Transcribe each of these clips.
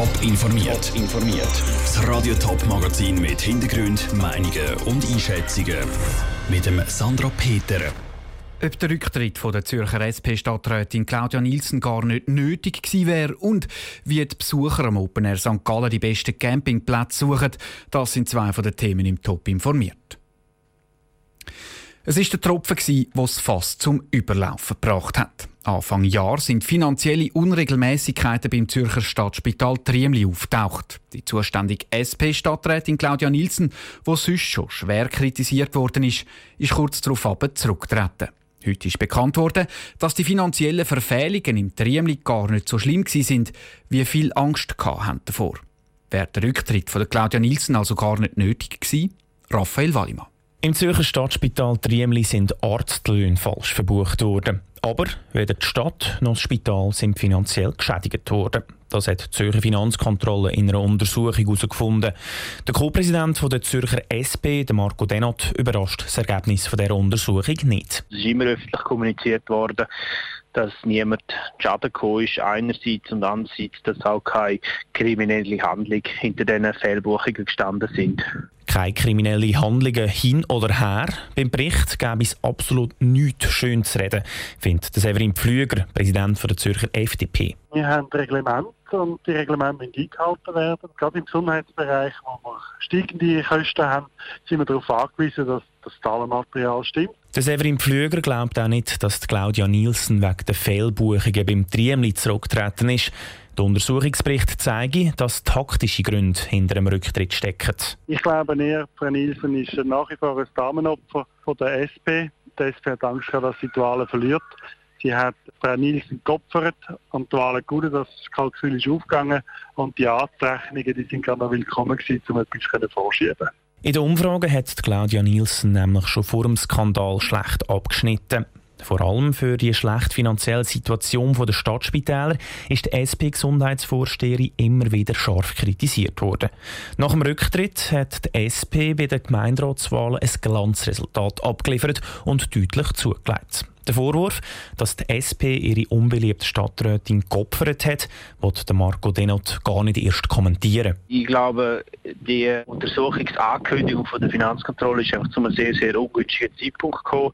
Top informiert. informiert. Das Radio Top Magazin mit Hintergrund, Meinungen und Einschätzungen mit dem Sandra Peter. Ob der Rücktritt von der Zürcher SP-Stadträtin Claudia Nielsen gar nicht nötig gewesen wäre und wie die Besucher am Open Air St. Gallen die besten Campingplätze suchen, das sind zwei von den Themen im Top informiert. Es ist der Tropfen, der es fast zum Überlaufen gebracht hat. Anfang Jahr sind finanzielle Unregelmäßigkeiten beim Zürcher Stadtspital Triemli auftaucht. Die zuständige SP-Stadträtin Claudia Nielsen, die sonst schon schwer kritisiert worden ist, ist kurz darauf zurückgetreten. Heute ist bekannt worden, dass die finanziellen Verfehlungen im Triemli gar nicht so schlimm sind, wie viel Angst hatten davor. Wäre der Rücktritt von Claudia Nielsen also gar nicht nötig gewesen? Raphael Wallimann. Im Zürcher Stadtspital Triemli sind Arztlöhne falsch verbucht worden. Aber weder die Stadt noch das Spital sind finanziell geschädigt worden. Das hat die Zürcher Finanzkontrolle in einer Untersuchung herausgefunden. Der Co-Präsident der Zürcher SP, Marco Denot, überrascht das Ergebnis dieser Untersuchung nicht. Es ist immer öffentlich kommuniziert worden, dass niemand Schaden gekommen ist, einerseits und andererseits, dass auch keine kriminelle Handlung hinter diesen Fehlbuchungen gestanden sind. Keine kriminelle Handlungen hin oder her. Beim Bericht gäbe es absolut nichts schön zu reden, findet Severin Pflüger, Präsident der Zürcher FDP. Wir haben Reglemente und die Reglemente müssen eingehalten werden. Gerade im Gesundheitsbereich, wo wir steigende Kosten haben, sind wir darauf angewiesen, dass das Zahlenmaterial stimmt. Der Severin Pflüger glaubt auch nicht, dass Claudia Nielsen wegen der Fehlbuchungen beim Triemli zurückgetreten ist. Der Untersuchungsbericht zeige, dass taktische Gründe hinter dem Rücktritt stecken. Ich glaube eher, Frau Nielsen ist nach wie vor ein Damenopfer von der SP. Die SP hat Angst, dass sie die Wahlen verliert. Sie hat Frau Nielsen geopfert und die Wahlen gut, das Kalkül ist aufgegangen und die Anrechnungen die sind gerade willkommen gewesen, um etwas vorschieben in der Umfrage hat Claudia Nielsen nämlich schon vor dem Skandal schlecht abgeschnitten. Vor allem für die schlechte finanzielle Situation der Stadtspitäler ist die SP-Gesundheitsvorsteherin immer wieder scharf kritisiert worden. Nach dem Rücktritt hat die SP bei den Gemeinderatswahlen ein Glanzresultat abgeliefert und deutlich zugelegt. Der Vorwurf, dass die SP ihre unbeliebte Stadträtin geopfert hat, wird Marco Denot gar nicht erst kommentieren. Ich glaube, die Untersuchungsankündigung von der Finanzkontrolle ist einfach zu einem sehr, sehr ungünstigen Zeitpunkt gekommen.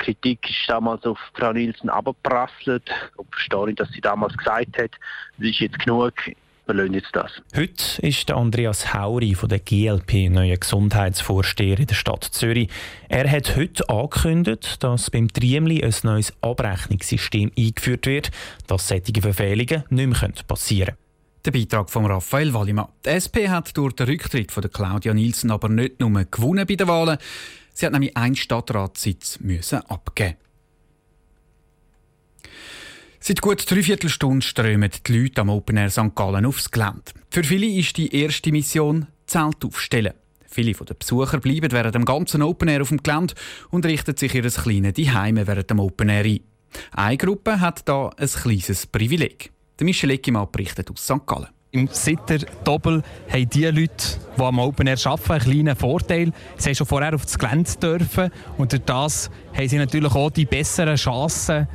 Die Kritik ist damals auf Frau Nielsen abgeprasselt. Ich verstehe, dass sie damals gesagt hat, es ist jetzt genug, wir lassen jetzt das. Heute ist der Andreas Hauri von der GLP neuer Gesundheitsvorsteher in der Stadt Zürich. Er hat heute angekündigt, dass beim Triemli ein neues Abrechnungssystem eingeführt wird, dass solche Verfehlungen nicht mehr passieren können. Der Beitrag von Raphael Wallimann. Die SP hat durch den Rücktritt von Claudia Nielsen aber nicht nur gewonnen bei den Wahlen, sie hat nämlich einen Stadtratssitz müssen abgeben. Seit gut dreiviertel Stunden strömen die Leute am Open Air St. Gallen aufs Gelände. Für viele ist die erste Mission Zelt aufstellen. Viele der Besucher bleiben während dem ganzen Open Air auf dem Gelände und richten sich ihr kleines Heime während dem Open Air ein. Eine Gruppe hat da ein kleines Privileg. Der Michel Eckimann berichtet aus St. Gallen. Im Sitter Doppel haben die Leute, die am Open Air arbeiten, einen kleinen Vorteil. Sie haben schon vorher auf das Gelände dürfen und durch das haben sie natürlich auch die besseren Chancen,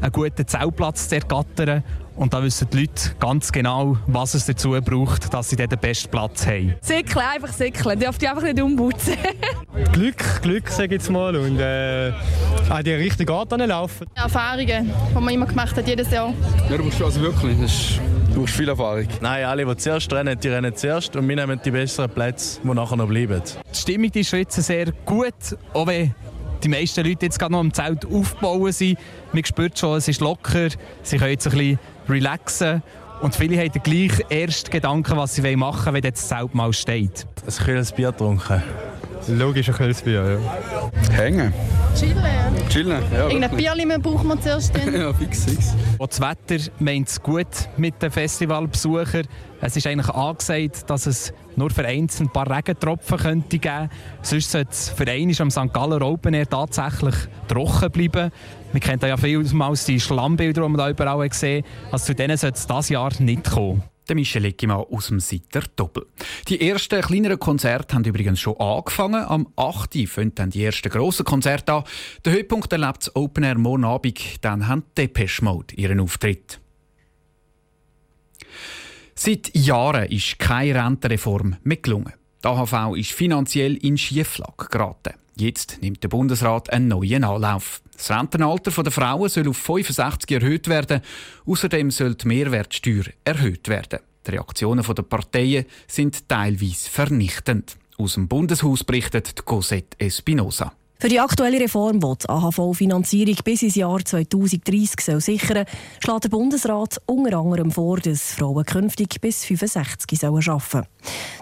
einen guten Zeltplatz zu ergattern. Und da wissen die Leute ganz genau, was es dazu braucht, dass sie dort den besten Platz haben. Säckeln, einfach säckeln. Die dürfen einfach nicht umputzen. Glück, Glück sage ich jetzt mal. Und äh, auch die richtige Art laufen. Erfahrungen, die man immer gemacht hat, jedes Jahr. Ja, du musst also wirklich. Das ist, du brauchst viel Erfahrung. Nein, alle, die zuerst rennen, die rennen zuerst und wir nehmen die besseren Plätze, die nachher noch bleiben. Die Stimmung ist jetzt sehr gut, auch wenn die meisten Leute jetzt gerade noch im Zelt aufbauen sind. Man spürt schon, es ist locker, sie können jetzt ein bisschen relaxen. Und viele haben den gleichen ersten Gedanken, was sie machen wollen, wenn das Zelt mal steht. Ein kühles Bier trinken. Logisch ein kühles Bier, ja. Hängen. Chillen. Chillen, ja. Irgendein Bierchen braucht man zuerst. ja, fix, fix. das Wetter meint es gut mit den Festivalbesuchern. Es ist eigentlich angesagt, dass es nur vereinzelt ein paar Regentropfen könnte geben. Sonst sollte es für einen am St. Galler Open Air tatsächlich trocken bleiben. Wir kennen ja vielmals die Schlammbilder, die man da überall gesehen Also zu denen sollte es dieses Jahr nicht kommen. Der Michel Eckimann aus dem Sitter Doppel. Die ersten kleineren Konzerte haben übrigens schon angefangen. Am 8. fängt dann die ersten grossen Konzerte an. Der Höhepunkt erlebt das Open Air morgen Abend. Dann haben Depeche Mode ihren Auftritt. Seit Jahren ist keine Rentenreform mehr gelungen. Die AHV ist finanziell in Schieflage geraten. Jetzt nimmt der Bundesrat einen neuen Anlauf. Das Rentenalter der Frauen soll auf 65 erhöht werden. Außerdem soll die Mehrwertsteuer erhöht werden. Die Reaktionen der Parteien sind teilweise vernichtend. Aus dem Bundeshaus berichtet Cosette Espinosa. Für die aktuelle Reform, die die AHV-Finanzierung bis ins Jahr 2030 soll sichern soll, schlägt der Bundesrat unter anderem vor, dass Frauen künftig bis 65 arbeiten sollen.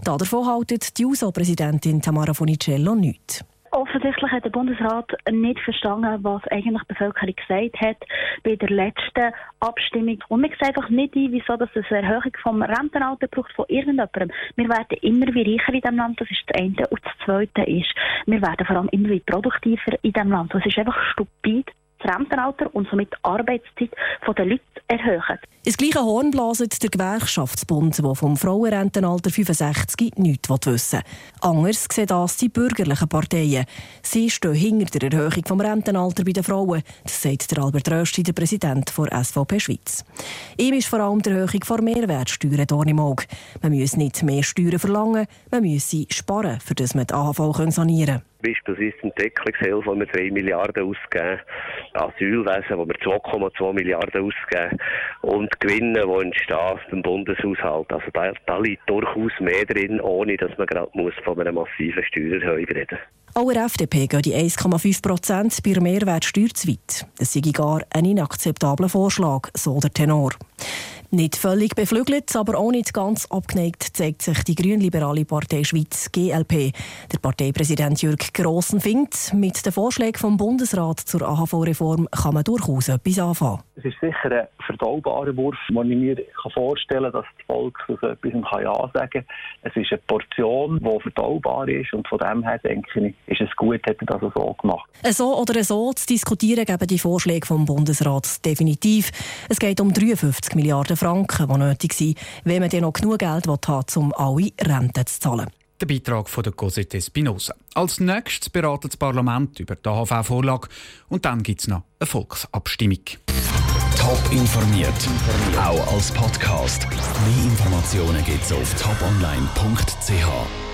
Davon haltet die USO-Präsidentin Tamara Fonicello nichts. Offensichtlich hat der Bundesrat nicht verstanden, was eigentlich die Bevölkerung gesagt hat bei der letzten Abstimmung. Und mir sieht einfach nicht ein, wieso dass es eine Erhöhung vom Rentenalter braucht von irgendjemandem. Wir werden immer wie reicher in diesem Land, das ist das eine. Und das zweite ist, wir werden vor allem immer wie produktiver in diesem Land. Das ist einfach stupid das Rentenalter und somit die Arbeitszeit der Leute erhöhen. Ins gleiche Horn blaset der Gewerkschaftsbund, der vom Frauenrentenalter 65 nichts wissen will. Anders sehen das die bürgerlichen Parteien. Sie stehen hinter der Erhöhung des Rentenalters bei den Frauen, das sagt der Albert Rösti, der Präsident der SVP Schweiz. Ihm ist vor allem die Erhöhung der Mehrwertsteuer dort im Auge. Man müsse nicht mehr Steuern verlangen, man müsse sparen, für das man die AHV sanieren kann. Beispielsweise Entwicklungshilfe, wo wir 3 Milliarden ausgeben, Asylwesen, wo wir 2,2 Milliarden ausgeben und Gewinne, die entstehen beim Bundeshaushalt. Also da, da liegt durchaus mehr drin, ohne dass man gerade muss von einer massiven Steuererhöhung reden Auch der FDP gehen die 1,5 Prozent bei der Mehrwertsteuer zu weit. Das sei gar ein inakzeptabler Vorschlag, so der Tenor. Nicht völlig beflügelt, aber auch nicht ganz abgeneigt zeigt sich die grünliberale Partei Schweiz GLP. Der Parteipräsident Jürg Grossen findet, mit den Vorschlägen vom Bundesrat zur AHV-Reform kann man durchaus etwas anfangen. Es ist sicher ein verdaubarer Wurf, den ich mir vorstellen kann, dass das Volk so etwas Ja sagen kann. Es ist eine Portion, die verdaubar ist und von dem her denke ich, ist es gut, hätte das so gemacht. So oder so zu diskutieren geben die Vorschläge vom Bundesrat definitiv. Es geht um 53 Milliarden Franken, die nötig sind, wenn man dann noch genug Geld hat, um alle Renten zu zahlen. Der Beitrag von der Cosette Spinoza. Als nächstes beratet das Parlament über die AHV-Vorlage und dann gibt es noch eine Volksabstimmung. Top informiert, auch als Podcast. Mehr Informationen gibt es auf toponline.ch.